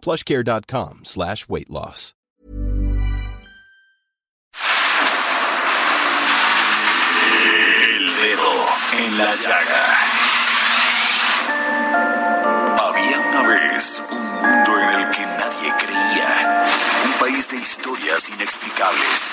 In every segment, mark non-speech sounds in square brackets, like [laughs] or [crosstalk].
plushcare.com slash weight loss. El dedo en la llaga. Había una vez un mundo en el que nadie creía. Un país de historias inexplicables.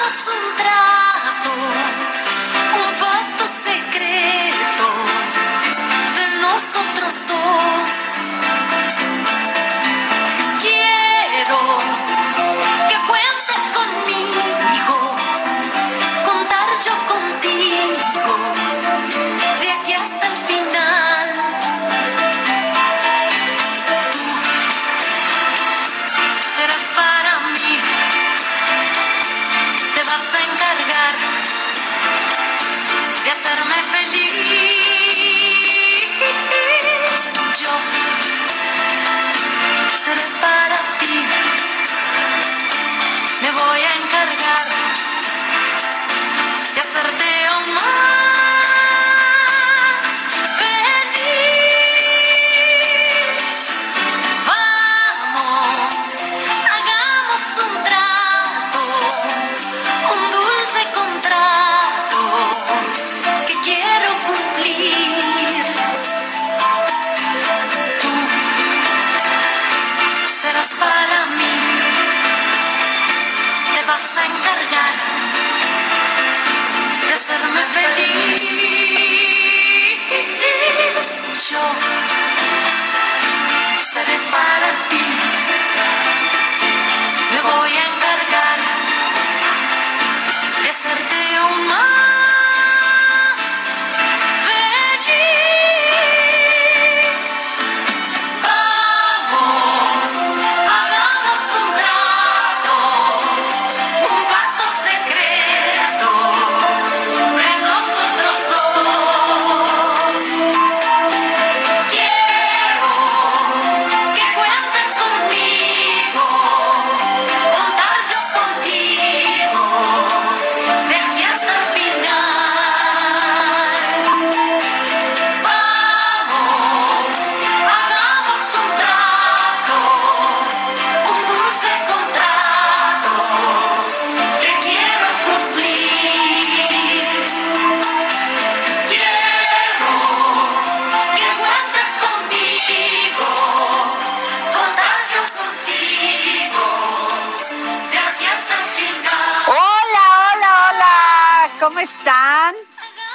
hagamos un trato, un pacto secreto de nosotros dos.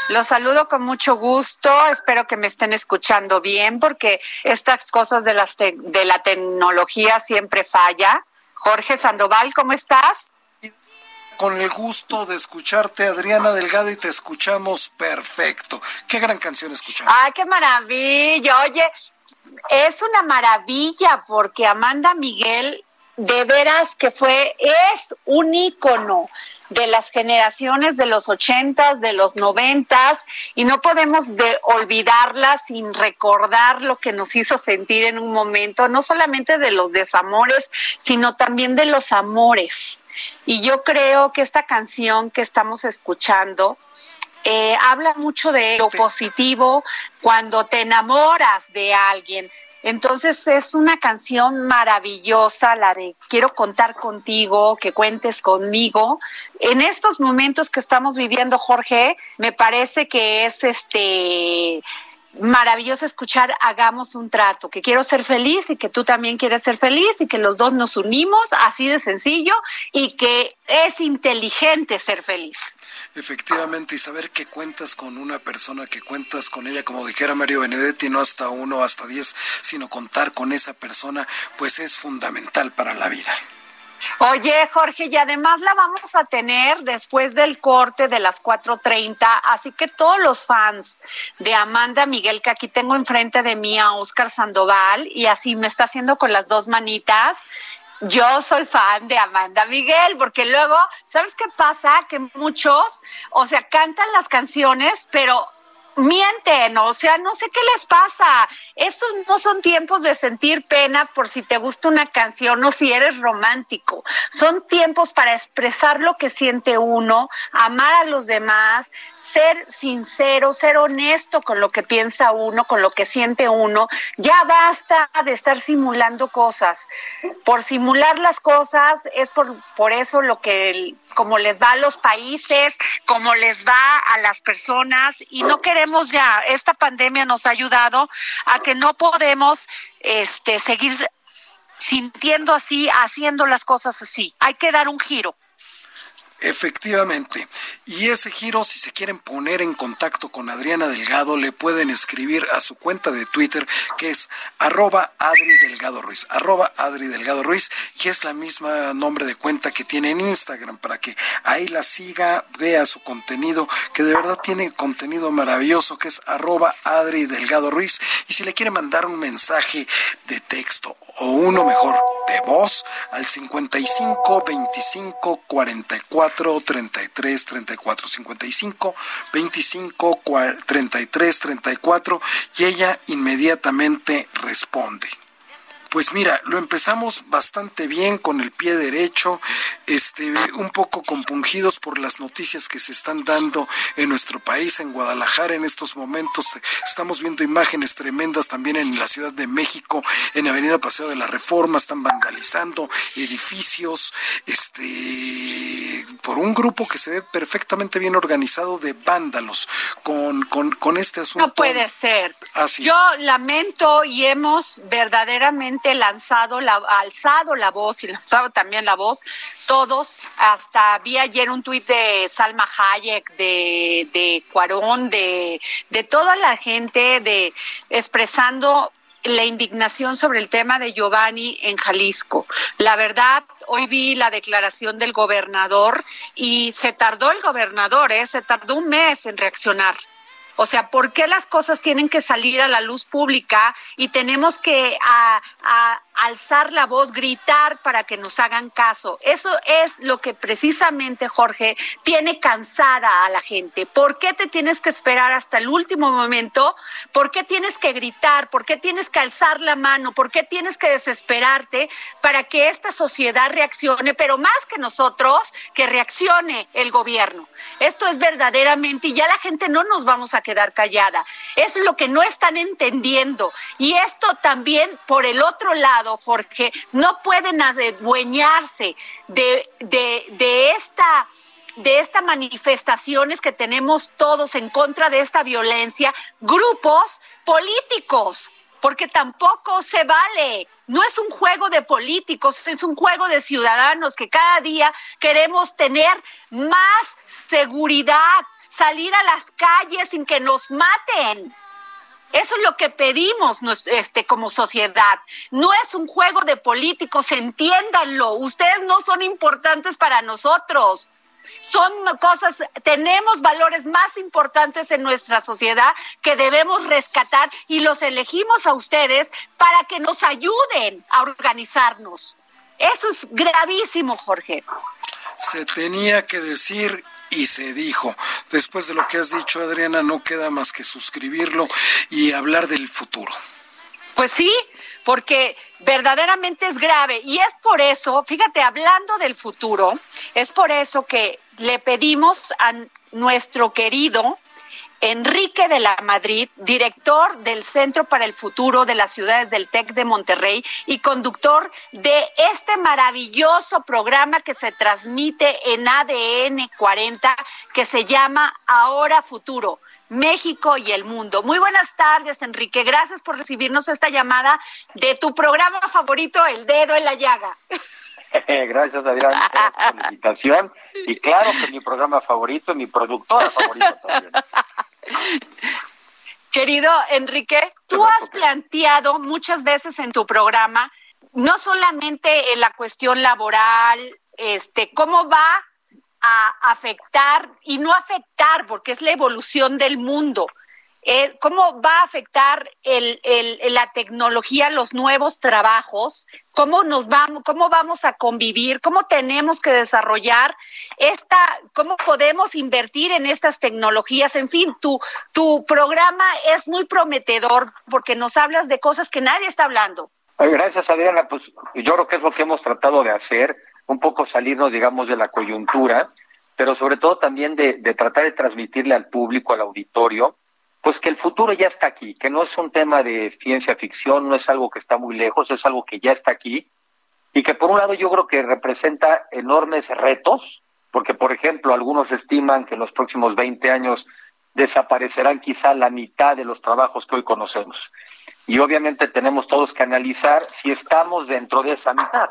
Los saludo con mucho gusto, espero que me estén escuchando bien porque estas cosas de, las de la tecnología siempre falla. Jorge Sandoval, ¿cómo estás? Con el gusto de escucharte, Adriana Delgado, y te escuchamos perfecto. Qué gran canción escuchamos. ¡Ay, qué maravilla! Oye, es una maravilla porque Amanda Miguel, de veras que fue, es un ícono de las generaciones de los ochentas, de los noventas, y no podemos de olvidarla sin recordar lo que nos hizo sentir en un momento, no solamente de los desamores, sino también de los amores. Y yo creo que esta canción que estamos escuchando, eh, habla mucho de lo positivo cuando te enamoras de alguien. Entonces es una canción maravillosa, la de quiero contar contigo, que cuentes conmigo. En estos momentos que estamos viviendo, Jorge, me parece que es este maravilloso escuchar hagamos un trato, que quiero ser feliz y que tú también quieres ser feliz y que los dos nos unimos, así de sencillo, y que es inteligente ser feliz. Efectivamente, y saber que cuentas con una persona, que cuentas con ella, como dijera Mario Benedetti, no hasta uno, hasta diez, sino contar con esa persona, pues es fundamental para la vida. Oye, Jorge, y además la vamos a tener después del corte de las 4.30, así que todos los fans de Amanda Miguel, que aquí tengo enfrente de mí a Oscar Sandoval, y así me está haciendo con las dos manitas, yo soy fan de Amanda Miguel, porque luego, ¿sabes qué pasa? Que muchos, o sea, cantan las canciones, pero mienten, o sea, no sé qué les pasa. Estos no son tiempos de sentir pena por si te gusta una canción o si eres romántico. Son tiempos para expresar lo que siente uno, amar a los demás, ser sincero, ser honesto con lo que piensa uno, con lo que siente uno. Ya basta de estar simulando cosas. Por simular las cosas es por, por eso lo que como les va a los países, como les va a las personas y no queremos ya, esta pandemia nos ha ayudado a que no podemos este seguir sintiendo así, haciendo las cosas así. Hay que dar un giro. Efectivamente. Y ese giro, si se quieren poner en contacto con Adriana Delgado, le pueden escribir a su cuenta de Twitter, que es arroba Adri Delgado Ruiz, arroba Adri Delgado Ruiz, y es la misma nombre de cuenta que tiene en Instagram, para que ahí la siga, vea su contenido, que de verdad tiene contenido maravilloso, que es arroba Adri Delgado Ruiz. Y si le quiere mandar un mensaje de texto o uno mejor de voz al 55 25 44 33 34 55 25 33 34 y ella inmediatamente responde. Pues mira, lo empezamos bastante bien con el pie derecho, este, un poco compungidos por las noticias que se están dando en nuestro país, en Guadalajara en estos momentos. Estamos viendo imágenes tremendas también en la Ciudad de México, en Avenida Paseo de la Reforma, están vandalizando edificios, este, por un grupo que se ve perfectamente bien organizado de vándalos con, con, con este asunto. No puede ser. Así Yo es. lamento y hemos verdaderamente lanzado la, alzado la voz y lanzado también la voz todos. Hasta vi ayer un tuit de Salma Hayek, de, de Cuarón, de, de toda la gente de expresando la indignación sobre el tema de Giovanni en Jalisco. La verdad, hoy vi la declaración del gobernador y se tardó el gobernador, ¿eh? se tardó un mes en reaccionar. O sea, ¿por qué las cosas tienen que salir a la luz pública y tenemos que alzar la voz, gritar para que nos hagan caso? Eso es lo que precisamente, Jorge, tiene cansada a la gente. ¿Por qué te tienes que esperar hasta el último momento? ¿Por qué tienes que gritar? ¿Por qué tienes que alzar la mano? ¿Por qué tienes que desesperarte para que esta sociedad reaccione? Pero más que nosotros, que reaccione el gobierno. Esto es verdaderamente, y ya la gente no nos vamos a quedar callada. Es lo que no están entendiendo. Y esto también, por el otro lado, Jorge, no pueden adueñarse de, de, de esta de estas manifestaciones que tenemos todos en contra de esta violencia, grupos políticos, porque tampoco se vale. No es un juego de políticos, es un juego de ciudadanos que cada día queremos tener más seguridad, salir a las calles sin que nos maten. Eso es lo que pedimos este, como sociedad. No es un juego de políticos, entiéndanlo. Ustedes no son importantes para nosotros. Son cosas, tenemos valores más importantes en nuestra sociedad que debemos rescatar y los elegimos a ustedes para que nos ayuden a organizarnos. Eso es gravísimo, Jorge. Se tenía que decir y se dijo. Después de lo que has dicho, Adriana, no queda más que suscribirlo y hablar del futuro. Pues sí, porque verdaderamente es grave. Y es por eso, fíjate, hablando del futuro, es por eso que le pedimos a nuestro querido Enrique de la Madrid, director del Centro para el Futuro de las Ciudades del TEC de Monterrey y conductor de este maravilloso programa que se transmite en ADN 40 que se llama Ahora Futuro. México y el mundo. Muy buenas tardes, Enrique. Gracias por recibirnos esta llamada de tu programa favorito, El Dedo en la Llaga. [laughs] [laughs] Gracias, Adrián, por la invitación. Y claro que mi programa favorito, mi productora favorita también. Querido Enrique, tú has planteado muchas veces en tu programa, no solamente en la cuestión laboral, este, cómo va a afectar y no afectar, porque es la evolución del mundo. Eh, ¿Cómo va a afectar el, el, la tecnología, los nuevos trabajos? ¿Cómo nos vamos, cómo vamos a convivir? ¿Cómo tenemos que desarrollar esta, cómo podemos invertir en estas tecnologías? En fin, tu, tu programa es muy prometedor porque nos hablas de cosas que nadie está hablando. Gracias, Adriana. Pues yo creo que es lo que hemos tratado de hacer, un poco salirnos, digamos, de la coyuntura, pero sobre todo también de, de tratar de transmitirle al público, al auditorio, pues que el futuro ya está aquí, que no es un tema de ciencia ficción, no es algo que está muy lejos, es algo que ya está aquí y que por un lado yo creo que representa enormes retos, porque por ejemplo algunos estiman que en los próximos 20 años desaparecerán quizá la mitad de los trabajos que hoy conocemos. Y obviamente tenemos todos que analizar si estamos dentro de esa mitad.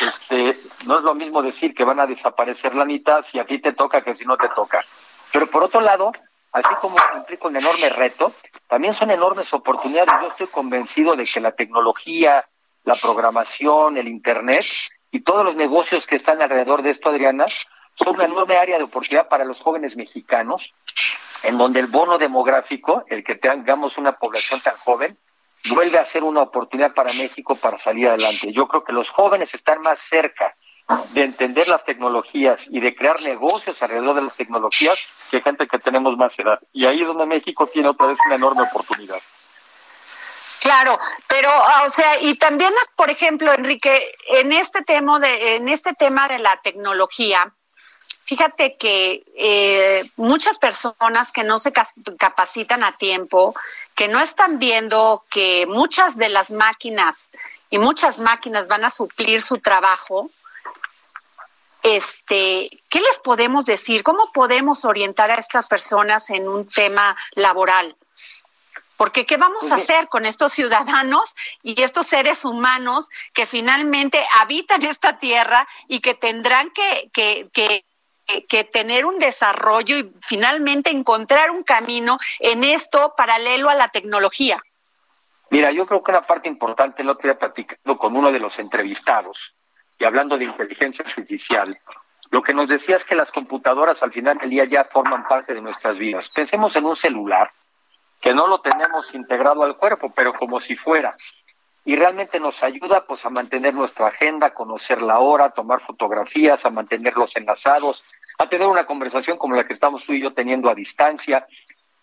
Este, no es lo mismo decir que van a desaparecer la mitad si a ti te toca que si no te toca. Pero por otro lado, así como implica un enorme reto, también son enormes oportunidades. Yo estoy convencido de que la tecnología, la programación, el Internet y todos los negocios que están alrededor de esto, Adriana, son una enorme área de oportunidad para los jóvenes mexicanos, en donde el bono demográfico, el que tengamos una población tan joven, vuelve a ser una oportunidad para México para salir adelante. Yo creo que los jóvenes están más cerca de entender las tecnologías y de crear negocios alrededor de las tecnologías que gente que tenemos más edad. Y ahí es donde México tiene otra vez una enorme oportunidad. Claro, pero o sea, y también por ejemplo, Enrique, en este tema de en este tema de la tecnología, fíjate que eh, muchas personas que no se capacitan a tiempo, que no están viendo que muchas de las máquinas y muchas máquinas van a suplir su trabajo, este, ¿qué les podemos decir? ¿Cómo podemos orientar a estas personas en un tema laboral? Porque ¿qué vamos a hacer con estos ciudadanos y estos seres humanos que finalmente habitan esta tierra y que tendrán que, que, que, que tener un desarrollo y finalmente encontrar un camino en esto paralelo a la tecnología? Mira, yo creo que una parte importante, lo que día platicando con uno de los entrevistados, y hablando de inteligencia artificial, lo que nos decía es que las computadoras al final del día ya forman parte de nuestras vidas. Pensemos en un celular, que no lo tenemos integrado al cuerpo, pero como si fuera. Y realmente nos ayuda pues a mantener nuestra agenda, conocer la hora, tomar fotografías, a mantenerlos enlazados, a tener una conversación como la que estamos tú y yo teniendo a distancia.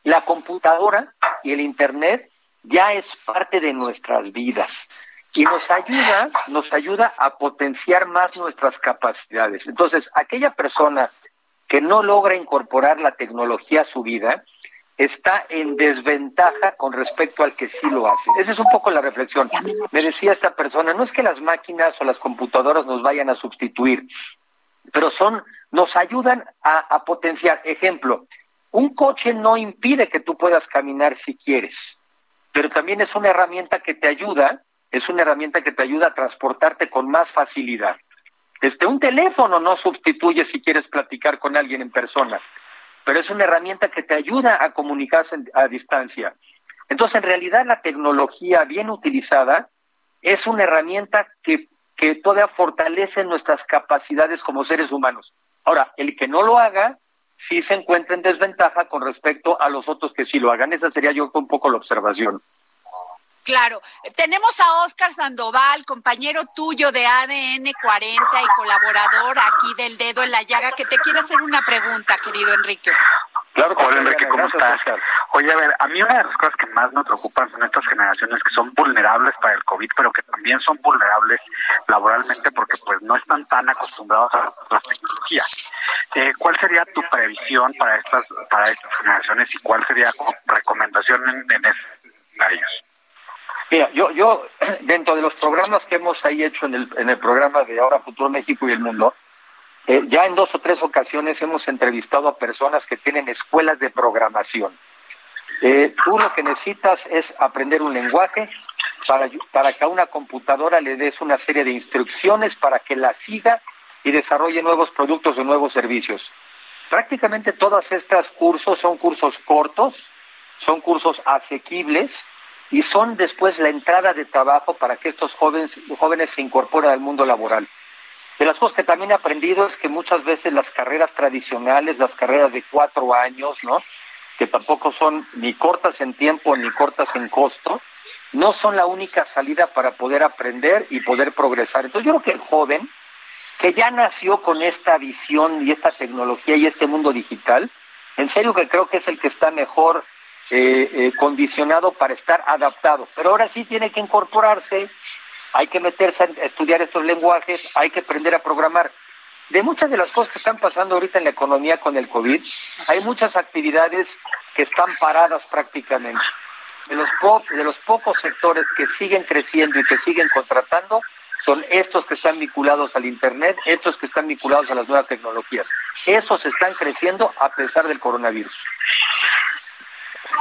La computadora y el Internet ya es parte de nuestras vidas y nos ayuda, nos ayuda a potenciar más nuestras capacidades. Entonces, aquella persona que no logra incorporar la tecnología a su vida está en desventaja con respecto al que sí lo hace. Esa es un poco la reflexión. Me decía esta persona, no es que las máquinas o las computadoras nos vayan a sustituir, pero son, nos ayudan a, a potenciar. Ejemplo, un coche no impide que tú puedas caminar si quieres, pero también es una herramienta que te ayuda es una herramienta que te ayuda a transportarte con más facilidad. Este, un teléfono no sustituye si quieres platicar con alguien en persona, pero es una herramienta que te ayuda a comunicarse a distancia. Entonces, en realidad, la tecnología bien utilizada es una herramienta que, que todavía fortalece nuestras capacidades como seres humanos. Ahora, el que no lo haga, sí se encuentra en desventaja con respecto a los otros que sí lo hagan. Esa sería yo un poco la observación. Claro, tenemos a Oscar Sandoval, compañero tuyo de ADN 40 y colaborador aquí del dedo en la llaga, que te quiere hacer una pregunta, querido Enrique. Claro, Hola Enrique, ¿cómo estás? Oye, a ver, a mí una de las cosas que más me preocupan son estas generaciones que son vulnerables para el COVID, pero que también son vulnerables laboralmente porque pues no están tan acostumbrados a las tecnologías. Eh, ¿Cuál sería tu previsión para estas para estas generaciones y cuál sería tu recomendación en, en esos escenarios? Mira, yo, yo, [clears throat] dentro de los programas que hemos ahí hecho en el, en el programa de Ahora Futuro México y el Mundo, eh, ya en dos o tres ocasiones hemos entrevistado a personas que tienen escuelas de programación. Eh, tú lo que necesitas es aprender un lenguaje para, para que a una computadora le des una serie de instrucciones para que la siga y desarrolle nuevos productos o nuevos servicios. Prácticamente todos estos cursos son cursos cortos, son cursos asequibles y son después la entrada de trabajo para que estos jóvenes, jóvenes se incorporen al mundo laboral. De las cosas que también he aprendido es que muchas veces las carreras tradicionales, las carreras de cuatro años, ¿no? que tampoco son ni cortas en tiempo ni cortas en costo, no son la única salida para poder aprender y poder progresar. Entonces yo creo que el joven que ya nació con esta visión y esta tecnología y este mundo digital, en serio que creo que es el que está mejor eh, eh, condicionado para estar adaptado. Pero ahora sí tiene que incorporarse, hay que meterse a estudiar estos lenguajes, hay que aprender a programar. De muchas de las cosas que están pasando ahorita en la economía con el COVID, hay muchas actividades que están paradas prácticamente. De los, po de los pocos sectores que siguen creciendo y que siguen contratando, son estos que están vinculados al Internet, estos que están vinculados a las nuevas tecnologías. Esos están creciendo a pesar del coronavirus.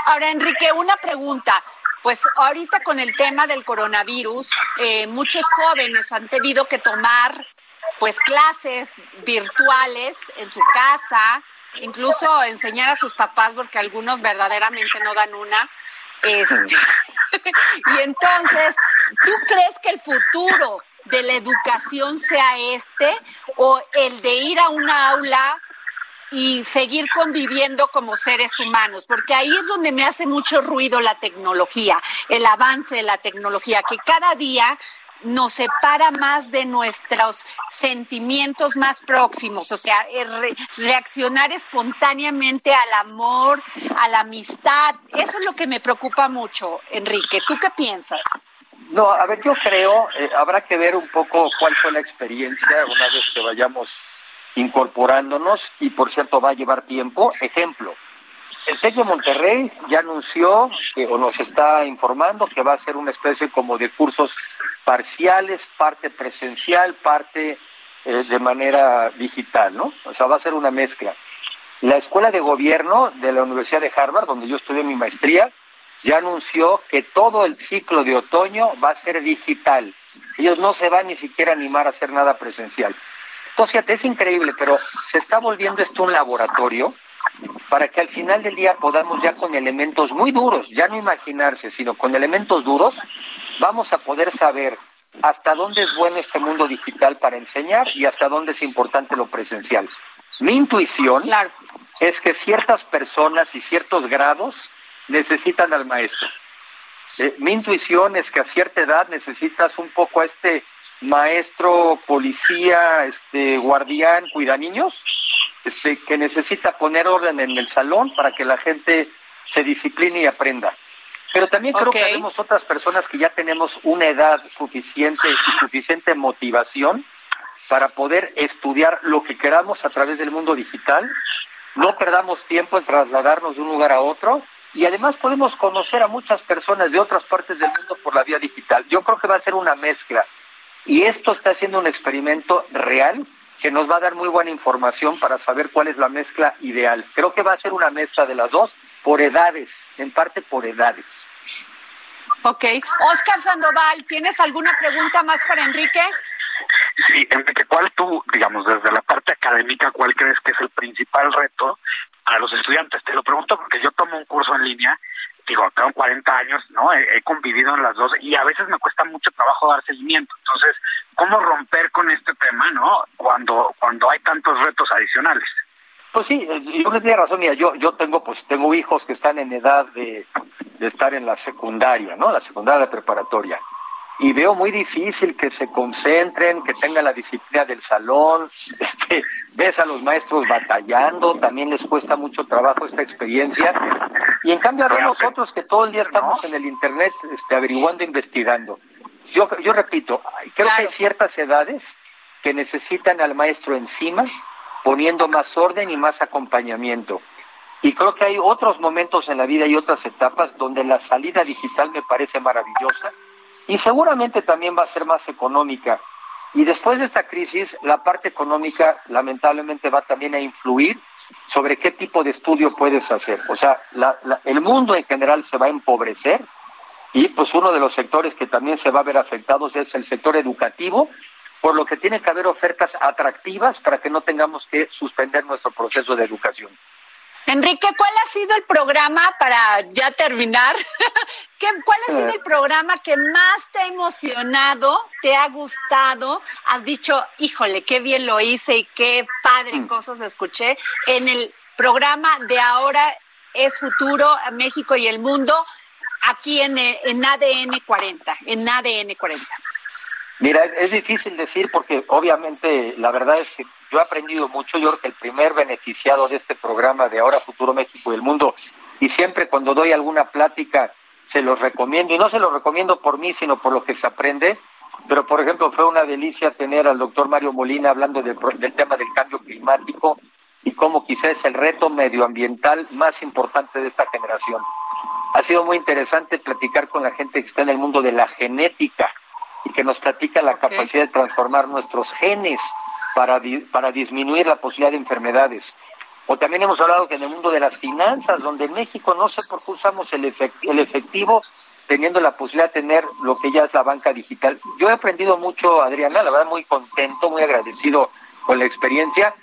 Ahora, Enrique, una pregunta. Pues ahorita con el tema del coronavirus, eh, muchos jóvenes han tenido que tomar pues clases virtuales en su casa, incluso enseñar a sus papás, porque algunos verdaderamente no dan una. Este, [laughs] y entonces, ¿tú crees que el futuro de la educación sea este o el de ir a una aula y seguir conviviendo como seres humanos, porque ahí es donde me hace mucho ruido la tecnología, el avance de la tecnología, que cada día nos separa más de nuestros sentimientos más próximos, o sea, re reaccionar espontáneamente al amor, a la amistad. Eso es lo que me preocupa mucho, Enrique. ¿Tú qué piensas? No, a ver, yo creo, eh, habrá que ver un poco cuál fue la experiencia una vez que vayamos incorporándonos y por cierto va a llevar tiempo. Ejemplo, el TEC de Monterrey ya anunció que, o nos está informando que va a ser una especie como de cursos parciales, parte presencial, parte eh, de manera digital, ¿no? O sea, va a ser una mezcla. La Escuela de Gobierno de la Universidad de Harvard, donde yo estudié mi maestría, ya anunció que todo el ciclo de otoño va a ser digital. Ellos no se van ni siquiera a animar a hacer nada presencial. Entonces, es increíble, pero se está volviendo esto un laboratorio para que al final del día podamos ya con elementos muy duros, ya no imaginarse, sino con elementos duros, vamos a poder saber hasta dónde es bueno este mundo digital para enseñar y hasta dónde es importante lo presencial. Mi intuición Claro. es que ciertas personas y ciertos grados necesitan al maestro. Eh, mi intuición es que a cierta edad necesitas un poco a este maestro, policía, este guardián, cuida niños, este, que necesita poner orden en el salón para que la gente se discipline y aprenda. Pero también creo que tenemos otras personas que ya tenemos una edad suficiente y suficiente motivación para poder estudiar lo que queramos a través del mundo digital. No perdamos tiempo en trasladarnos de un lugar a otro y además podemos conocer a muchas personas de otras partes del mundo por la vía digital. Yo creo que va a ser una mezcla y esto está siendo un experimento real que nos va a dar muy buena información para saber cuál es la mezcla ideal. Creo que va a ser una mezcla de las dos por edades, en parte por edades. Ok. Oscar Sandoval, ¿tienes alguna pregunta más para Enrique? Sí, Enrique, ¿cuál tú, digamos, desde la parte académica, cuál crees que es el principal reto a los estudiantes? Te lo pregunto porque yo tomo un curso en línea, digo, tengo 40 años, ¿no? He, convivido en las dos y a veces me cuesta mucho trabajo dar seguimiento. Entonces, ¿cómo romper con este tema, ¿no? Cuando, cuando hay tantos retos adicionales. Pues sí, yo que tiene razón. Mira, yo, yo tengo, pues, tengo hijos que están en edad de, estar en la secundaria, ¿no? La secundaria preparatoria. Y veo muy difícil que se concentren, que tengan la disciplina del salón. [laughs] Este, ves a los maestros batallando, también les cuesta mucho trabajo esta experiencia. Y en cambio vemos otros que todo el día estamos en el internet este, averiguando, investigando. Yo, yo repito, creo que hay ciertas edades que necesitan al maestro encima, poniendo más orden y más acompañamiento. Y creo que hay otros momentos en la vida y otras etapas donde la salida digital me parece maravillosa y seguramente también va a ser más económica Y después de esta crisis, la parte económica lamentablemente va también a influir sobre qué tipo de estudio puedes hacer. O sea, la- el mundo en general se va a empobrecer y pues uno de los sectores que también se va a ver afectados es el sector educativo, por lo que tiene que haber ofertas atractivas para que no tengamos que suspender nuestro proceso de educación. Enrique, ¿cuál ha sido el programa para ya terminar? [laughs] ¿Qué, ¿Cuál ha sido el programa que más te ha emocionado, te ha gustado? Has dicho, híjole, qué bien lo hice y qué padre cosas escuché en el programa de ahora es futuro México y el mundo aquí en, en ADN 40, en ADN 40. Mira, es, difícil decir porque obviamente la verdad es que yo he aprendido mucho. Yo creo que el primer beneficiado de este programa de Ahora Futuro México y el Mundo, y siempre cuando doy alguna plática se los recomiendo, y no se los recomiendo por mí, sino por lo que se aprende. Pero, por ejemplo, fue una delicia tener al doctor Mario Molina hablando del, del tema del cambio climático y cómo quizás es el reto medioambiental más importante de esta generación. Ha sido muy interesante platicar con la gente que está en el mundo de la genética y que nos platica la capacidad de transformar nuestros genes para, di- para disminuir la posibilidad de enfermedades. O también hemos hablado que en el mundo de las finanzas, donde en México no sé por qué usamos el, efec- el efectivo teniendo la posibilidad de tener lo que ya es la banca digital. Yo he aprendido mucho, Adriana, la verdad muy contento, muy agradecido con la experiencia.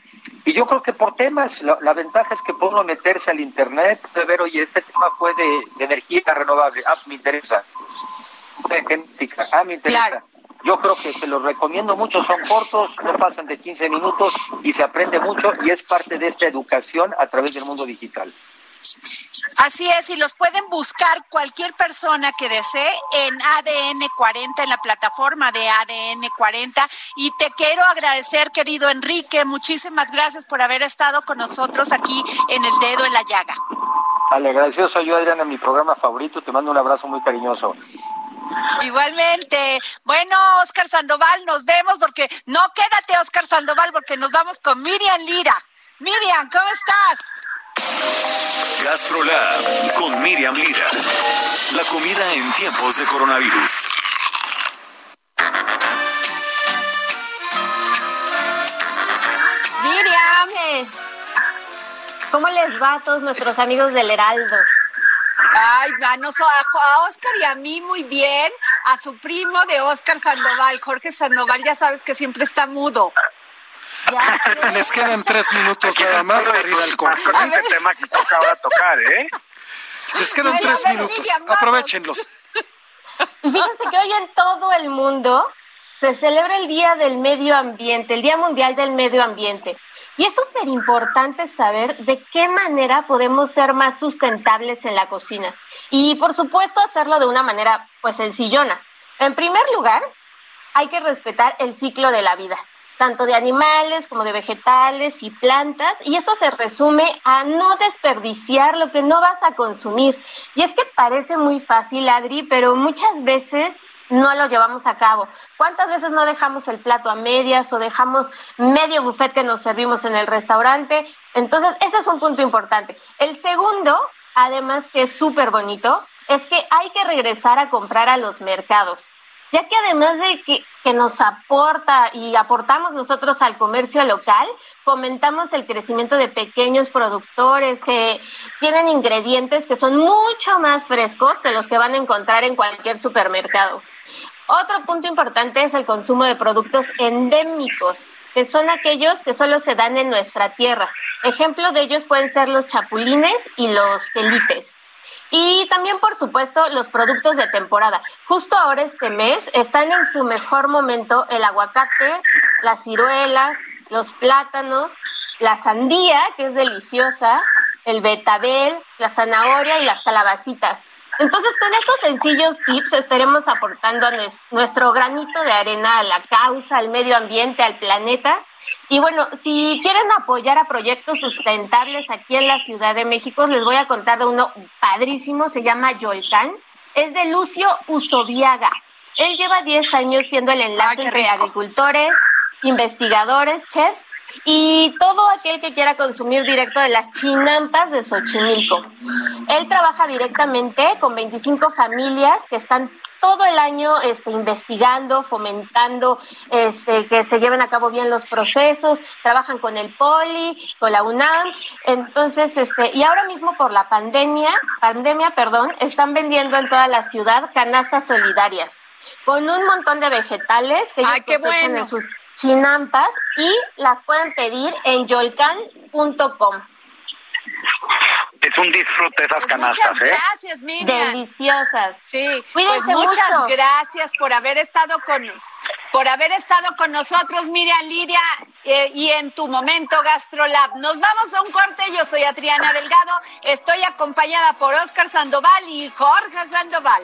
Y yo creo que por temas, la, la ventaja es que puede uno meterse al internet, puede ver, oye, este tema fue de, de energía renovable, ah, me interesa. De genética, ah, me interesa. Claro. Yo creo que se los recomiendo mucho, son cortos, no pasan de 15 minutos y se aprende mucho y es parte de esta educación a través del mundo digital. Así es, y los pueden buscar cualquier persona que desee en ADN 40, en la plataforma de ADN 40. Y te quiero agradecer, querido Enrique, muchísimas gracias por haber estado con nosotros aquí en El Dedo en la Llaga. Al agradecido soy yo, Adriana, mi programa favorito. Te mando un abrazo muy cariñoso. Igualmente. Bueno, Oscar Sandoval, nos vemos porque no quédate, Oscar Sandoval, porque nos vamos con Miriam Lira. Miriam, ¿cómo estás? GastroLab con Miriam Lira. La comida en tiempos de coronavirus. Miriam. ¿Cómo les va a todos nuestros amigos del Heraldo? Ay, vanos a, a Oscar y a mí muy bien, a su primo de Oscar Sandoval, Jorge Sandoval, ya sabes que siempre está mudo. Ya, [laughs] Les quedan tres minutos nada más para ir al corte. Con este tema que toca ahora tocar, ¿eh? Les quedan Bueno, tres minutos. Aprovechenlos. Fíjense que hoy en todo el mundo se celebra el Día del Medio Ambiente, el Día Mundial del Medio Ambiente. Y es súper importante saber de qué manera podemos ser más sustentables en la cocina. Y por supuesto hacerlo de una manera pues sencillona. En primer lugar, hay que respetar el ciclo de la vida, tanto de animales como de vegetales y plantas, y esto se resume a no desperdiciar lo que no vas a consumir. Y es que parece muy fácil, Adri, pero muchas veces no lo llevamos a cabo. ¿Cuántas veces no dejamos el plato a medias o dejamos medio buffet que nos servimos en el restaurante? Entonces, ese es un punto importante. El segundo, además que es súper bonito, es que hay que regresar a comprar a los mercados ya que además de que, nos aporta y aportamos nosotros al comercio local, fomentamos el crecimiento de pequeños productores que tienen ingredientes que son mucho más frescos que los que van a encontrar en cualquier supermercado. Otro punto importante es el consumo de productos endémicos, que son aquellos que solo se dan en nuestra tierra. Ejemplo de ellos pueden ser los chapulines y los quelites. Y también, por supuesto, los productos de temporada. Justo ahora este mes están en su mejor momento el aguacate, las ciruelas, los plátanos, la sandía, que es deliciosa, el betabel, la zanahoria y las calabacitas. Entonces, con estos sencillos tips estaremos aportando a nuestro granito de arena a la causa, al medio ambiente, al planeta. Y bueno, si quieren apoyar a proyectos sustentables aquí en la Ciudad de México, les voy a contar de uno padrísimo, se llama Yolcán. Es de Lucio Usoviaga. Él lleva 10 años siendo el enlace entre agricultores, investigadores, chefs y todo aquel que quiera consumir directo de las chinampas de Xochimilco. Él trabaja directamente con 25 familias que están todo el año este, investigando, fomentando este, que se lleven a cabo bien los procesos, trabajan con el POLI, con la UNAM, entonces, este, y ahora mismo por la pandemia, pandemia, perdón, están vendiendo en toda la ciudad canastas solidarias con un montón de vegetales que ellos Ay, qué cosechan bueno. en sus chinampas y las pueden pedir en yolcan.com. Es un disfrute esas Pues canastas, muchas ¿eh? gracias, Miriam. Deliciosas. Sí, Cuídense pues muchas mucho. gracias por haber estado con nos, por haber estado con nosotros, Miriam Liria, eh, y en tu momento GastroLab. Nos vamos a un corte. Yo soy Adriana Delgado. Estoy acompañada por Oscar Sandoval y Jorge Sandoval.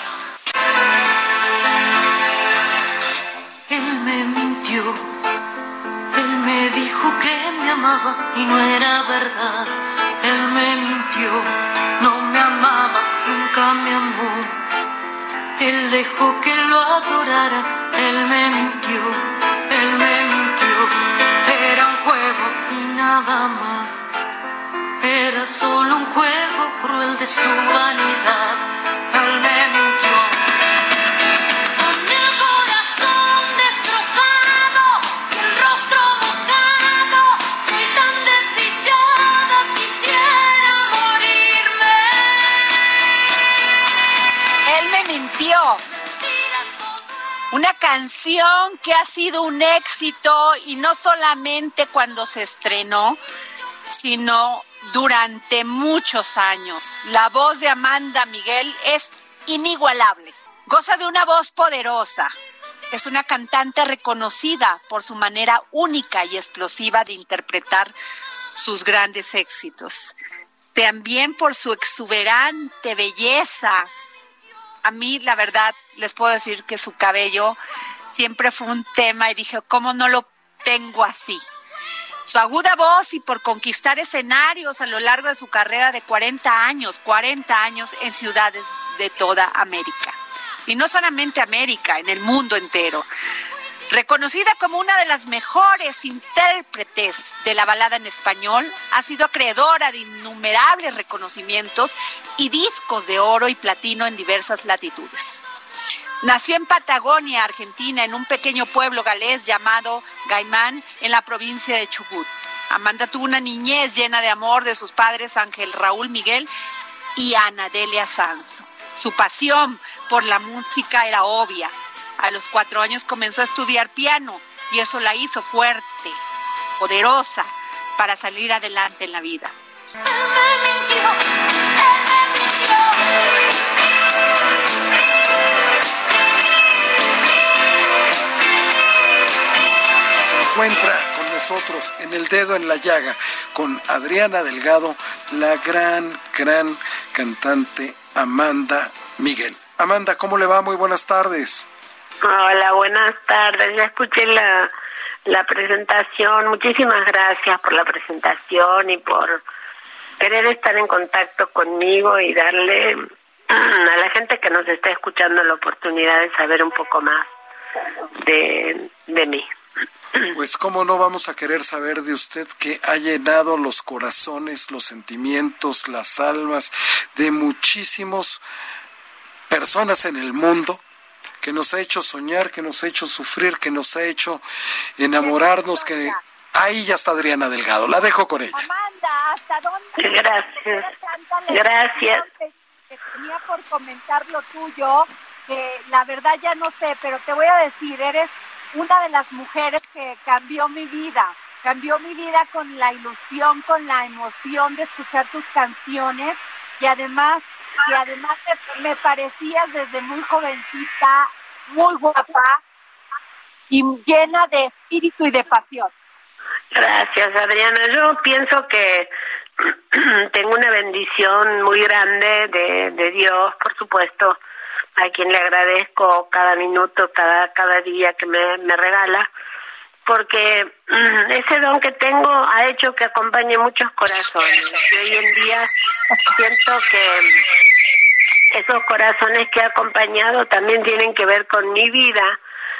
Dijo que me amaba y no era verdad. Él me mintió, no me amaba, nunca me amó. Él dejó que lo adorara, él me mintió, él me mintió. Era un juego y nada más. Era solo un juego cruel de su vanidad. Una canción que ha sido un éxito y no solamente cuando se estrenó, sino durante muchos años. La voz de Amanda Miguel es inigualable. Goza de una voz poderosa. Es una cantante reconocida por su manera única y explosiva de interpretar sus grandes éxitos. También por su exuberante belleza, a mí, la verdad, les puedo decir que su cabello siempre fue un tema y dije, ¿cómo no lo tengo así? Su aguda voz y por conquistar escenarios a lo largo de su carrera de 40 años, 40 años en ciudades de toda América. Y no solamente América, en el mundo entero. Reconocida como una de las mejores intérpretes de la balada en español, ha sido acreedora de innumerables reconocimientos y discos de oro y platino en diversas latitudes. Nació en Patagonia, Argentina, en un pequeño pueblo galés llamado Gaimán, en la provincia de Chubut. Amanda tuvo una niñez llena de amor de sus padres Ángel Raúl Miguel y Ana Delia Sanz. Su pasión por la música era obvia. A los cuatro años comenzó a estudiar piano y eso la hizo fuerte, poderosa, para salir adelante en la vida. Se encuentra con nosotros en el dedo en la llaga con Adriana Delgado, la gran, gran cantante Amanda Miguel. Amanda, ¿cómo le va? Muy buenas tardes. Hola, buenas tardes. Ya escuché la, la presentación. Muchísimas gracias por la presentación y por querer estar en contacto conmigo y darle a la gente que nos está escuchando la oportunidad de saber un poco más de, de mí. [clears throat] Pues cómo no vamos a querer saber de usted que ha llenado los corazones, los sentimientos, las almas de muchísimos personas en el mundo, que nos ha hecho soñar, que nos ha hecho sufrir, que nos ha hecho enamorarnos, que ahí ya está Adriana Delgado, la dejo con ella. Amanda, ¿hasta dónde? Gracias. [laughs] Gracias. que tenía por comentar lo tuyo, que la verdad ya no sé, pero te voy a decir, eres una de las mujeres que cambió mi vida. Cambió mi vida con la ilusión, con la emoción de escuchar tus canciones y además, y además me, me parecías desde muy jovencita, muy guapa, y llena de espíritu y de pasión. Gracias, Adriana. Yo pienso que [clears throat] tengo una bendición muy grande de, de Dios, por supuesto, a quien le agradezco cada minuto, cada, cada día que me, me regala, porque ese don que tengo ha hecho que acompañe muchos corazones. Y hoy en día siento que esos corazones que he acompañado también tienen que ver con mi vida,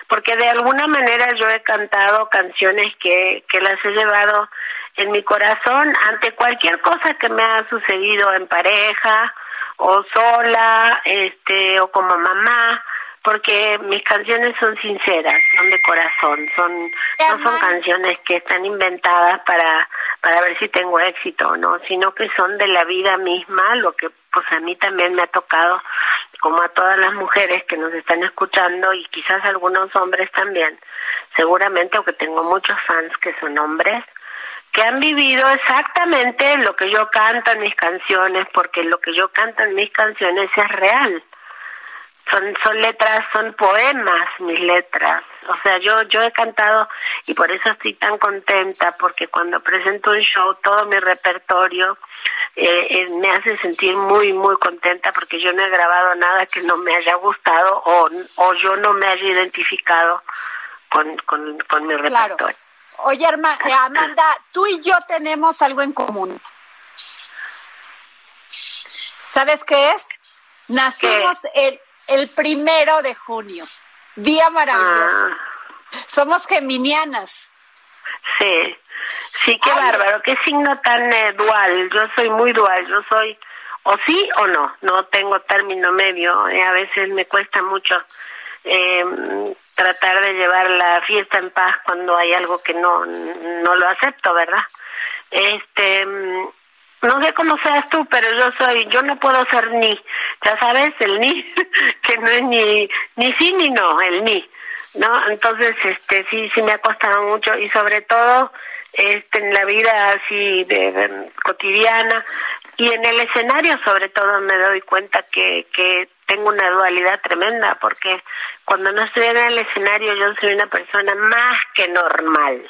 porque de alguna manera yo he cantado canciones que, que las he llevado en mi corazón ante cualquier cosa que me ha sucedido en pareja o sola, este, o como mamá, porque mis canciones son sinceras, son de corazón, son no son canciones que están inventadas para para ver si tengo éxito o no, sino que son de la vida misma, lo que pues a mí también me ha tocado como a todas las mujeres que nos están escuchando y quizás algunos hombres también, seguramente, aunque tengo muchos fans que son hombres, que han vivido exactamente lo que yo canto en mis canciones, porque lo que yo canto en mis canciones es real. Son, son letras, son poemas mis letras. O sea, yo, yo he cantado y por eso estoy tan contenta, porque cuando presento un show, todo mi repertorio eh, eh, me hace sentir muy, muy contenta, porque yo no he grabado nada que no me haya gustado o, o yo no me haya identificado con, con, con mi repertorio. Oye, eh, Amanda, tú y yo tenemos algo en común. ¿Sabes qué es? Nacimos El, el primero de junio. Día maravilloso. Ah. Somos geminianas. Sí, sí, qué bárbaro. Qué signo tan eh, dual. Yo soy muy dual. Yo soy o sí o no. No tengo término medio. Eh, a veces me cuesta mucho eh, tratar de llevar la fiesta en paz cuando hay algo que no no lo acepto, ¿verdad? Este no sé cómo seas tú, pero yo soy, yo no puedo ser ni, ya sabes, el ni, [laughs] que no es ni ni sí ni no, el ni, ¿no? Entonces, este sí sí me ha costado mucho y sobre todo este en la vida así de cotidiana y en el escenario sobre todo me doy cuenta que que tengo una dualidad tremenda porque cuando no estoy en el escenario yo soy una persona más que normal.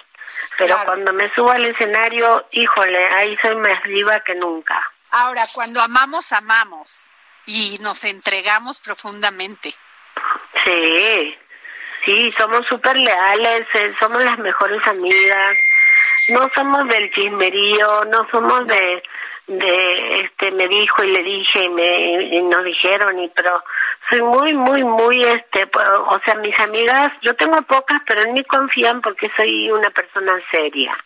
Pero cuando me subo al escenario, híjole, ahí soy más viva que nunca. Ahora, cuando amamos, amamos y nos entregamos profundamente. Sí, sí, somos súper leales, eh, somos las mejores amigas, no somos del chismerío, no somos de de este me dijo y le dije y me y nos dijeron y pero soy muy muy muy este o sea mis amigas yo tengo pocas pero en mí confían porque soy una persona seria.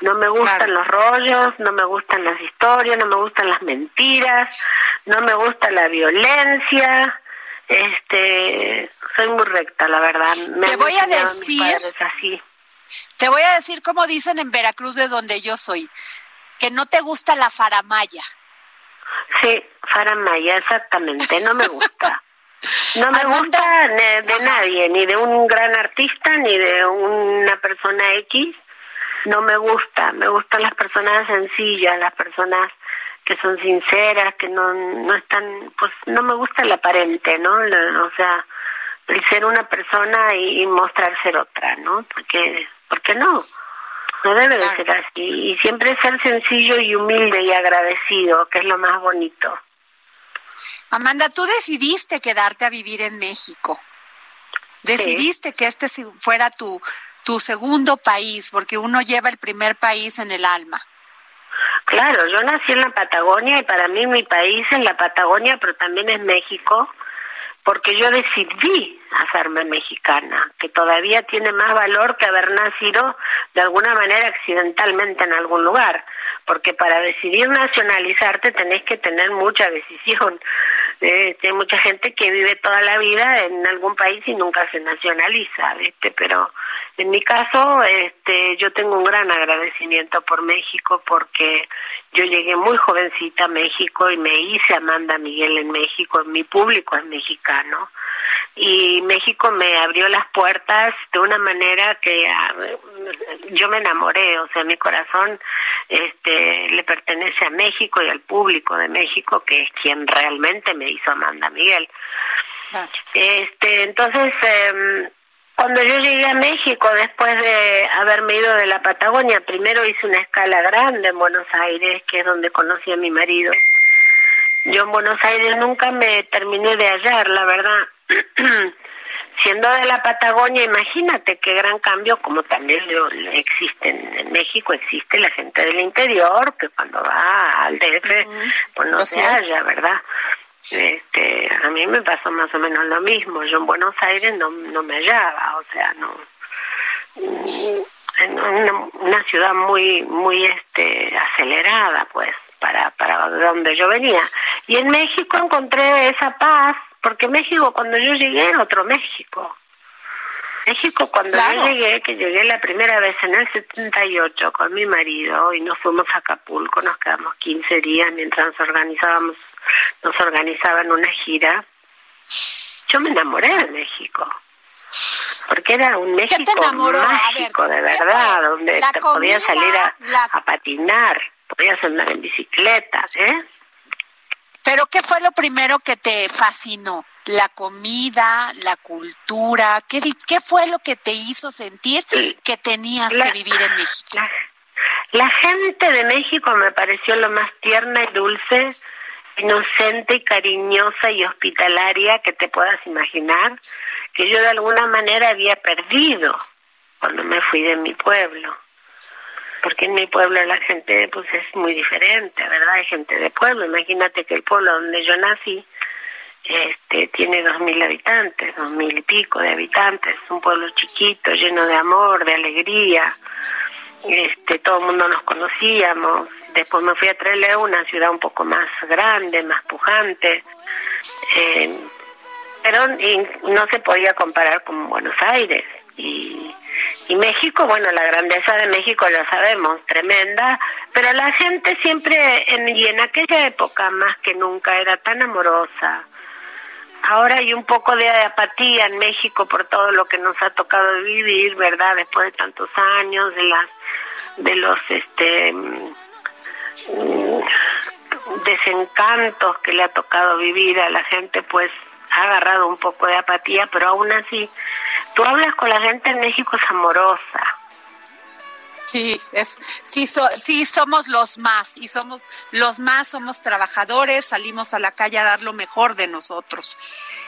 No me gustan los rollos no me gustan las historias no me gustan las mentiras no me gusta la violencia. Este soy muy recta la verdad. Me te voy a decir así. Te voy a decir como dicen en Veracruz de donde yo soy que no te gusta la faramaya. Sí, faramaya, exactamente, no me gusta. [laughs] No me gusta de, nadie, ni de un gran artista, ni de una persona X. No me gusta, me gustan las personas sencillas, las personas que son sinceras, que no, no están, pues no me gusta el aparente, ¿no? o sea, el ser una persona y, y mostrar ser otra, ¿no? Porque, ¿por qué no? No debe de ser así. Y siempre ser sencillo y humilde y agradecido, que es lo más bonito. Amanda, tú decidiste quedarte a vivir en México. Decidiste que este fuera tu, tu segundo país, porque uno lleva el primer país en el alma. Claro, yo nací en la Patagonia y para mí mi país es la Patagonia, pero también es México porque yo decidí hacerme mexicana, que todavía tiene más valor que haber nacido de alguna manera accidentalmente en algún lugar, porque para decidir nacionalizarte tenés que tener mucha decisión. Eh, hay mucha gente que vive toda la vida en algún país y nunca se nacionaliza, ¿viste? Pero en mi caso, este, yo tengo un gran agradecimiento por México porque yo llegué muy jovencita a México y me hice Amanda Miguel en México, mi público es mexicano y México me abrió las puertas de una manera que yo me enamoré, o sea, mi corazón este le pertenece a México y al público de México que es quien realmente me hizo Amanda Miguel. Este, entonces eh, Cuando yo llegué a México, después de haberme ido de la Patagonia, primero hice una escala grande en Buenos Aires, que es donde conocí a mi marido. Yo en Buenos Aires nunca me terminé de hallar, la verdad. [clears throat] Siendo de la Patagonia, imagínate qué gran cambio, como también existe en México, existe la gente del interior, que cuando va al DF, pues no se halla, ¿verdad? Este, a mí me pasó más o menos lo mismo. Yo en Buenos Aires no, no me hallaba, o sea, no en una, una ciudad muy muy este acelerada, pues, para para donde yo venía. Y en México encontré esa paz, porque México cuando yo llegué era otro México. México cuando yo llegué, que llegué la primera vez en el 78 con mi marido y nos fuimos a Acapulco, nos quedamos 15 días mientras organizábamos nos organizaban una gira, yo me enamoré de México. Porque era un México mágico, de verdad, donde te podías salir a, a patinar, podías andar en bicicleta, ¿eh? Pero ¿qué fue lo primero que te fascinó? ¿La comida, la cultura? ¿Qué, qué fue lo que te hizo sentir que tenías que vivir en México? la, gente de México me pareció lo más tierna y dulce inocente y cariñosa y hospitalaria que te puedas imaginar, que yo de alguna manera había perdido cuando me fui de mi pueblo. Porque en mi pueblo la gente pues es muy diferente, ¿verdad? Hay gente de pueblo. Imagínate que el pueblo donde yo nací este tiene dos mil habitantes, dos mil y pico de habitantes. Es un pueblo chiquito, lleno de amor, de alegría. Este, todo el mundo nos conocíamos, Después me fui a Trelew, una ciudad un poco más grande, más pujante. Eh, pero no se podía comparar con Buenos Aires. Y, y México, bueno, la grandeza de México ya sabemos, tremenda, pero la gente siempre, en, y en aquella época más que nunca, era tan amorosa. Ahora hay un poco de apatía en México por todo lo que nos ha tocado vivir, ¿verdad? Después de tantos años, de las de los este desencantos que le ha tocado vivir a la gente, pues ha agarrado un poco de apatía, pero aún así, tú hablas con la gente en México, es amorosa, Sí, es, sí, sí, somos los más y somos los más, somos trabajadores, salimos a la calle a dar lo mejor de nosotros.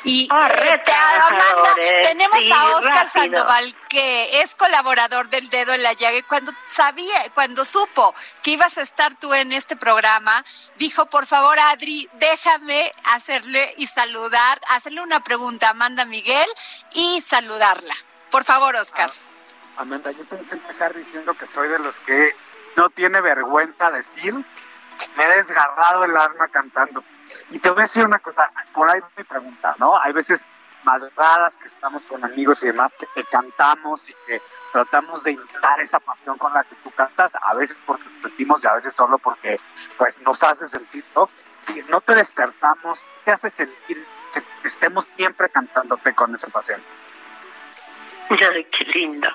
Y eh, tenemos a Oscar Sandoval, que es colaborador del Dedo en la Llaga, y cuando sabía, cuando supo que ibas a estar tú en este programa, dijo, por favor, Adri, déjame hacerle y saludar, hacerle una pregunta a Amanda Miguel y saludarla. Por favor, Oscar. Amanda, yo tengo que empezar diciendo que soy de los que no tiene vergüenza decir, me he desgarrado el alma cantando. Y te voy a decir una cosa, por ahí me pregunta, ¿no? Hay veces madrugadas que estamos con amigos y demás que te cantamos y que tratamos de imitar esa pasión con la que tú cantas, a veces porque nos sentimos y a veces solo porque pues nos hace sentir, ¿no? Y no te despertamos, te hace sentir que estemos siempre cantándote con esa pasión. [laughs] Ay, qué lindo,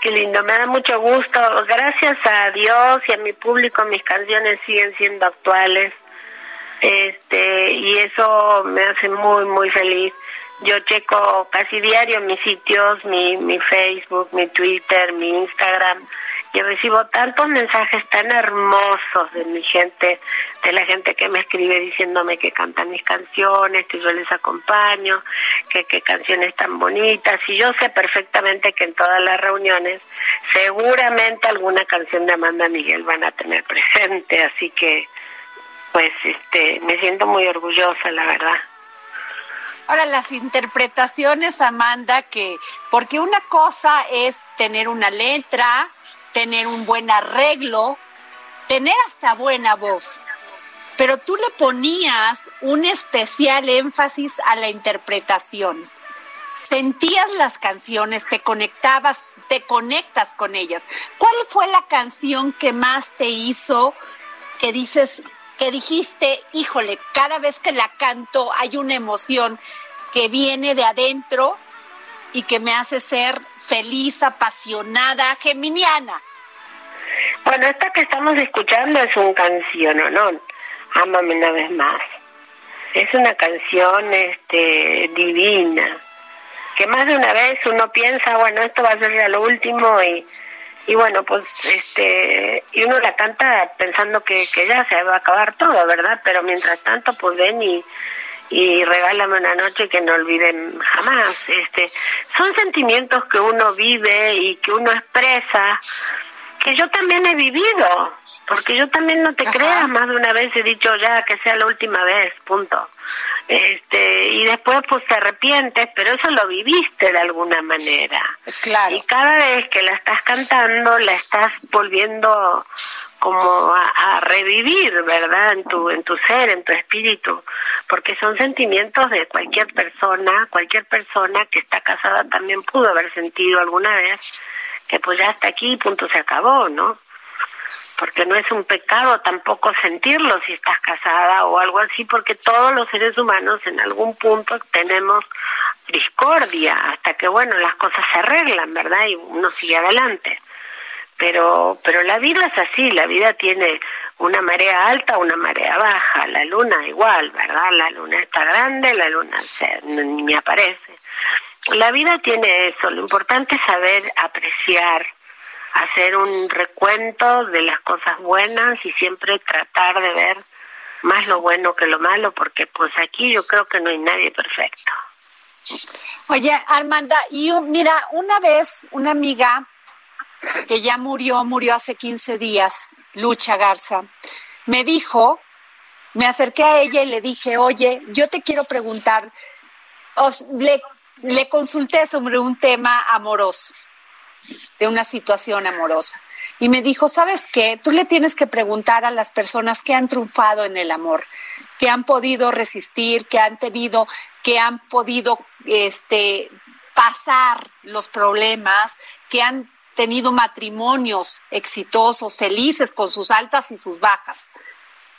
qué lindo, me da mucho gusto. Gracias a Dios y a mi público, mis canciones siguen siendo actuales. Este, y eso me hace muy, muy feliz. Yo checo casi diario mis sitios, mi, mi Facebook, mi Twitter, mi Instagram y recibo tantos mensajes tan hermosos de mi gente, de la gente que me escribe diciéndome que cantan mis canciones, que yo les acompaño, que qué canciones tan bonitas y yo sé perfectamente que en todas las reuniones seguramente alguna canción de Amanda Miguel van a tener presente, así que pues este me siento muy orgullosa, la verdad. Ahora, las interpretaciones, Amanda, que, porque una cosa es tener una letra, tener un buen arreglo, tener hasta buena voz. Pero tú le ponías un especial énfasis a la interpretación. Sentías las canciones, te conectabas, te conectas con ellas. ¿Cuál fue la canción que más te hizo que dices, que dijiste, híjole, cada vez que la canto hay una emoción que viene de adentro y que me hace ser feliz, apasionada, geminiana. Bueno, esta que estamos escuchando es una canción, ¿no? Ámame una vez más. Es una canción este, divina. que más de una vez uno piensa, bueno, esto va a ser ya lo último y, y bueno, pues este, y uno la canta pensando que, que ya se va a acabar todo, ¿verdad? Pero mientras tanto, pues ven y, y regálame una noche que no olviden jamás. Este, son sentimientos que uno vive y que uno expresa, que yo también he vivido, porque yo también no te creas, más de una vez he dicho ya que sea la última vez, punto. Este, y después pues te arrepientes, pero eso lo viviste de alguna manera. Claro. Y cada vez que la estás cantando, la estás volviendo como a, revivir, ¿verdad? En tu, en tu ser, en tu espíritu, porque son sentimientos de cualquier persona, cualquier persona que está casada también pudo haber sentido alguna vez que pues ya hasta aquí, punto, se acabó, ¿no? Porque no es un pecado tampoco sentirlo si estás casada o algo así, porque todos los seres humanos en algún punto tenemos discordia, hasta que, bueno, las cosas se arreglan, ¿verdad? Y uno sigue adelante pero pero la vida es así, la vida tiene una marea alta, una marea baja, la luna igual, ¿verdad? La luna está grande, la luna se, ni aparece. La vida tiene eso, lo importante es saber apreciar, hacer un recuento de las cosas buenas y siempre tratar de ver más lo bueno que lo malo, porque pues aquí yo creo que no hay nadie perfecto. Oye, Armanda, y mira, una vez una amiga que ya murió, murió hace 15 días, Lucha Garza, me dijo, me acerqué a ella y le dije, oye, yo te quiero preguntar, le, le consulté sobre un tema amoroso, de una situación amorosa. Y me dijo, ¿sabes qué? Tú le tienes que preguntar a las personas que han triunfado en el amor, que han podido resistir, que han tenido, que han podido este, pasar los problemas, que han tenido matrimonios exitosos, felices, con sus altas y sus bajas.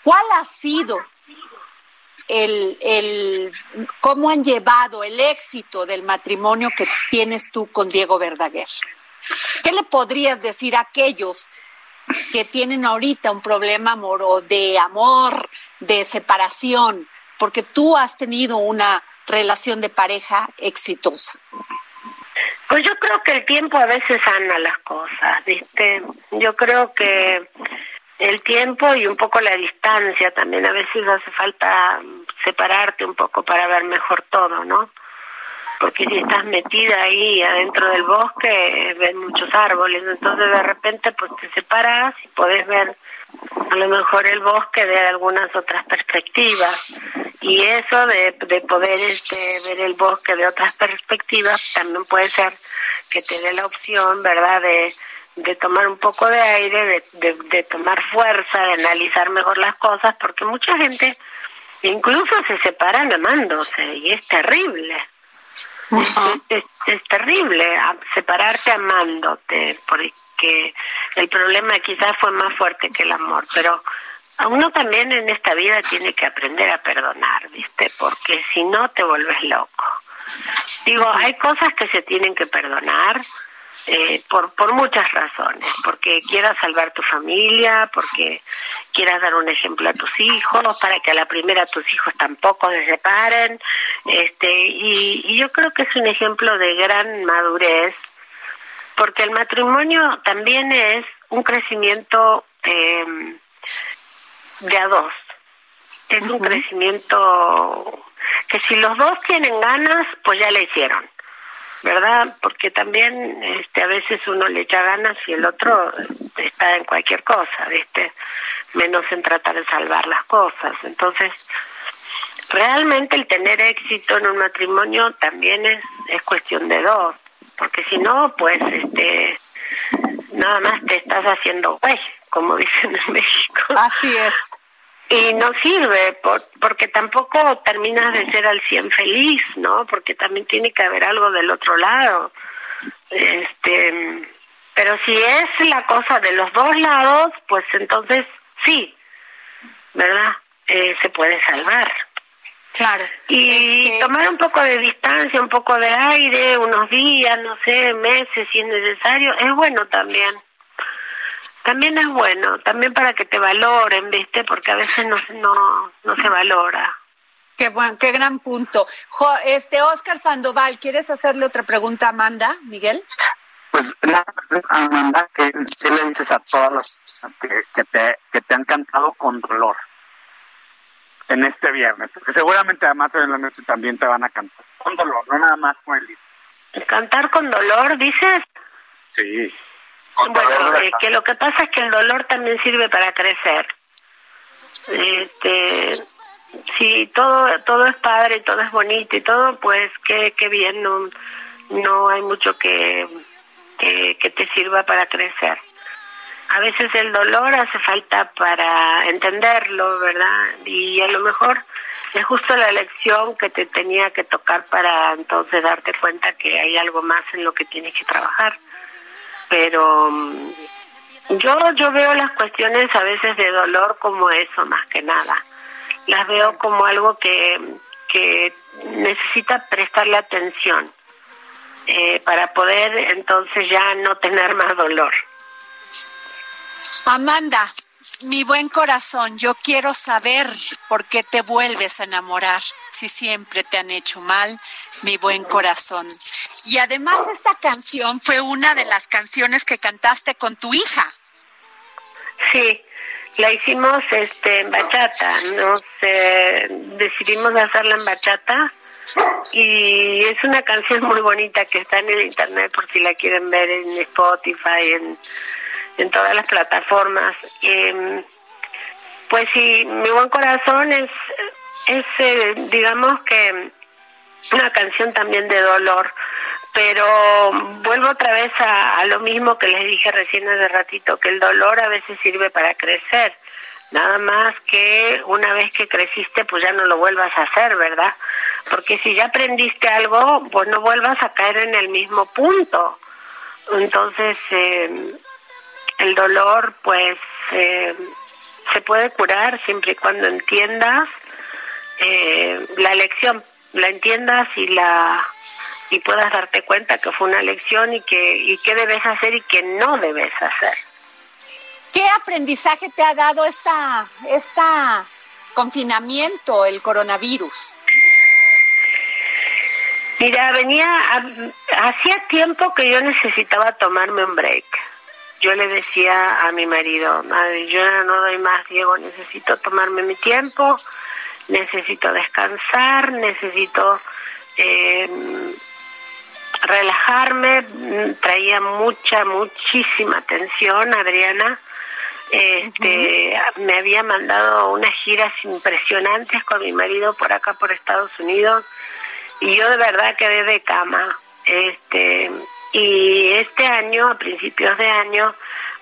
¿Cuál ha sido el, el, cómo han llevado el éxito del matrimonio que tienes tú con Diego Verdaguer? ¿Qué le podrías decir a aquellos que tienen ahorita un problema amor, de amor, de separación, porque tú has tenido una relación de pareja exitosa? Pues yo creo que el tiempo a veces sana las cosas, ¿viste? Yo creo que el tiempo y un poco la distancia también a veces hace falta separarte un poco para ver mejor todo, ¿no? Porque si estás metida ahí adentro del bosque, ves muchos árboles, entonces de repente pues te separas y podés ver a lo mejor el bosque de algunas otras perspectivas. Y eso de, de poder este ver el bosque de otras perspectivas también puede ser que te dé la opción verdad de, de tomar un poco de aire de, de, tomar fuerza de analizar mejor las cosas porque mucha gente incluso se separan amándose y es terrible. Es, es, terrible separarte amándote porque que el problema quizás fue más fuerte que el amor, pero a uno también en esta vida tiene que aprender a perdonar, ¿viste? Porque si no te vuelves loco. Digo, hay cosas que se tienen que perdonar eh, por, por muchas razones, porque quieras salvar tu familia, porque quieras dar un ejemplo a tus hijos, para que a la primera tus hijos tampoco se separen, este, y, y yo creo que es un ejemplo de gran madurez porque el matrimonio también es un crecimiento eh, de a dos. Es un crecimiento que si los dos tienen ganas, pues ya le hicieron, ¿verdad? Porque también este, a veces uno le echa ganas y el otro está en cualquier cosa, ¿viste? Menos en tratar de salvar las cosas. Entonces, realmente el tener éxito en un matrimonio también es, es cuestión de dos porque si no, pues este nada más te estás haciendo güey, como [laughs] dicen en México. Así es. Y no sirve, porque tampoco terminas de ser al 100 feliz, ¿no? Porque también tiene que haber algo del otro lado. Este, pero si es la cosa de los dos lados, pues entonces sí, ¿verdad? Eh, se puede salvar. Claro. Y este, tomar un poco de distancia, un poco de aire, unos días, no sé, meses si es necesario, es bueno también. También es bueno, también para que te valoren, ¿viste? Porque a veces no, no, no se valora. Qué buen, qué gran punto. este Oscar Sandoval, ¿quieres hacerle otra pregunta a Amanda, Miguel? Pues nada, Amanda, ¿qué, le dices a todas las que, que, te, que te han cantado con dolor en este viernes? Porque seguramente además en la noche también te van a cantar con dolor, no nada más con el ¿Cantar con dolor, dices? Sí. bueno, eh, que lo que pasa es que el dolor también sirve para crecer. Este, si todo todo es padre, todo es bonito y todo, pues qué, qué bien, no, no hay mucho que, que, que te sirva para crecer. A veces el dolor hace falta para entenderlo, ¿verdad? Y a lo mejor es justo la lección que te tenía que tocar para entonces darte cuenta que hay algo más en lo que tienes que trabajar. Pero mm, yo yo veo las cuestiones a veces de dolor como eso más que nada las veo como algo que, que necesita prestarle atención eh, para poder entonces ya no tener más dolor. Amanda, mi buen corazón, yo quiero saber por qué te vuelves a enamorar si siempre te han hecho mal, mi buen corazón. Y además esta canción fue una de las canciones que cantaste con tu hija. Sí, la hicimos este en bachata, nos decidimos hacerla en bachata y es una canción muy bonita que está en el internet por si la quieren ver en Spotify, en, en todas las plataformas. Eh, pues sí, mi buen corazón es, es eh, digamos que una canción también de dolor pero vuelvo otra vez a, lo mismo que les dije recién hace ratito, que el dolor a veces sirve para crecer. Nada más que una vez que creciste, pues ya no lo vuelvas a hacer, ¿verdad? Porque si ya aprendiste algo, pues no vuelvas a caer en el mismo punto. Entonces, eh, el dolor, pues, eh, se puede curar siempre y cuando entiendas eh, la lección, la entiendas y la y puedas darte cuenta que fue una lección y que y qué debes hacer y qué no debes hacer. ¿Qué aprendizaje te ha dado esta esta confinamiento, el coronavirus? Mira, venía hacía tiempo que yo necesitaba tomarme un break. Yo le decía a mi marido, yo no doy más, Diego, necesito tomarme mi tiempo, necesito descansar, necesito eh, relajarme, traía mucha, muchísima atención, Adriana. Este, me había mandado unas giras impresionantes con mi marido por acá por Estados Unidos y yo de verdad quedé de cama. Este, y este año, a principios de año,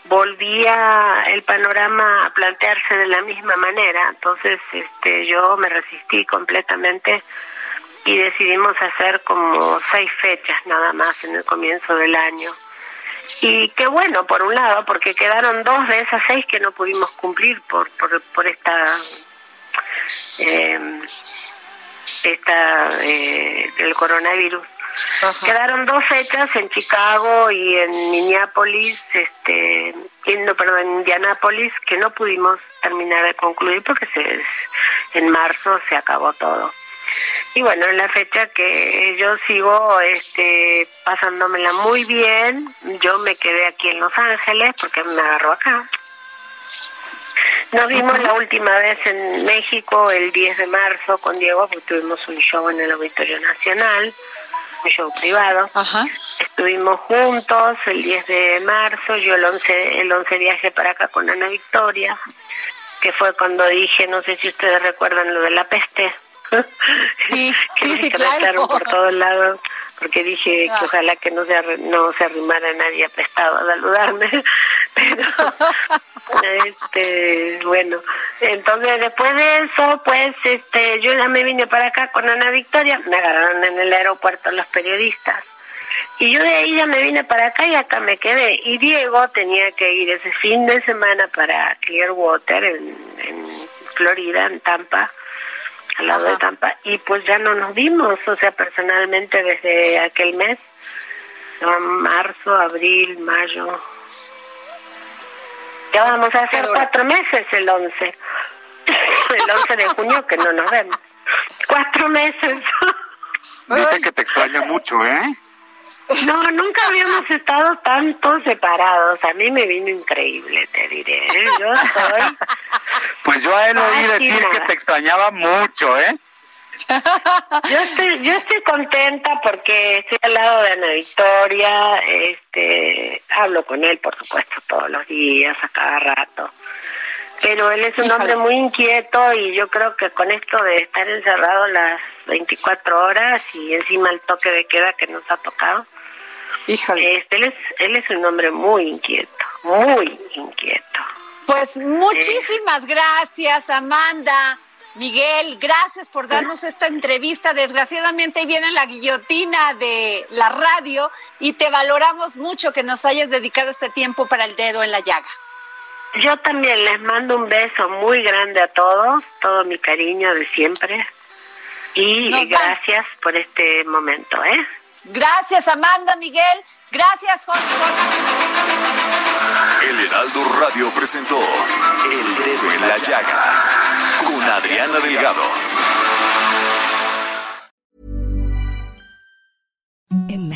volvía el panorama a plantearse de la misma manera. Entonces, este, yo me resistí completamente y decidimos hacer como seis fechas nada más en el comienzo del año. Y qué bueno, por un lado, porque quedaron dos de esas seis que no pudimos cumplir por, por, por esta... Eh, esta eh, el coronavirus. Quedaron dos fechas en Chicago y en Minneapolis, este, en, no, perdón, en Indianápolis, que no pudimos terminar de concluir porque se, en marzo se acabó todo. Y bueno, en la fecha que yo sigo este, pasándomela muy bien, yo me quedé aquí en Los Ángeles porque me agarró acá. Nos vimos la última vez en México el 10 de marzo con Diego, porque tuvimos un show en el Auditorio Nacional, show privado. Estuvimos juntos el 10 de marzo, yo el 11, el 11 viaje para acá con Ana Victoria, que fue cuando dije, no sé si ustedes recuerdan lo de la peste. Sí, [laughs] que sí, sí, claro. por todos lados porque dije que ojalá que no se no se arrimara nadie apestado a saludarme [laughs] pero [laughs] este bueno entonces después de eso pues este yo ya me vine para acá con Ana Victoria me agarraron en el aeropuerto los periodistas y yo de ahí ya me vine para acá y acá me quedé y Diego tenía que ir ese fin de semana para Clearwater en, en Florida en Tampa al lado de Tampa y pues ya no nos vimos, o sea, personalmente desde aquel mes, marzo, abril, mayo. Ya vamos a hacer cuatro meses el 11, [laughs] el 11 de junio que no nos vemos. Cuatro meses. Dice que te extraña mucho, ¿eh? No, nunca habíamos estado tanto separados. A mí me vino increíble, te diré. ¿eh? Yo soy. Pues yo a él oí decir que te extrañaba mucho, ¿eh? Yo estoy, yo estoy contenta porque estoy al lado de Ana Victoria, este, hablo con él, por supuesto, todos los días, a cada rato. Pero él es un hombre muy inquieto y yo creo que con esto de estar encerrado las 24 horas y encima el toque de queda que nos ha tocado, este, él, es, él es un hombre muy inquieto, muy inquieto. Pues muchísimas gracias, Amanda. Miguel, gracias por darnos esta entrevista. Desgraciadamente viene la guillotina de la radio y te valoramos mucho que nos hayas dedicado este tiempo para el dedo en la llaga. Yo también les mando un beso muy grande a todos, todo mi cariño de siempre y gracias por este momento, ¿eh? Gracias Amanda, Miguel. Gracias, José. El Heraldo Radio presentó El Dedo en la Llaga con Adriana Delgado.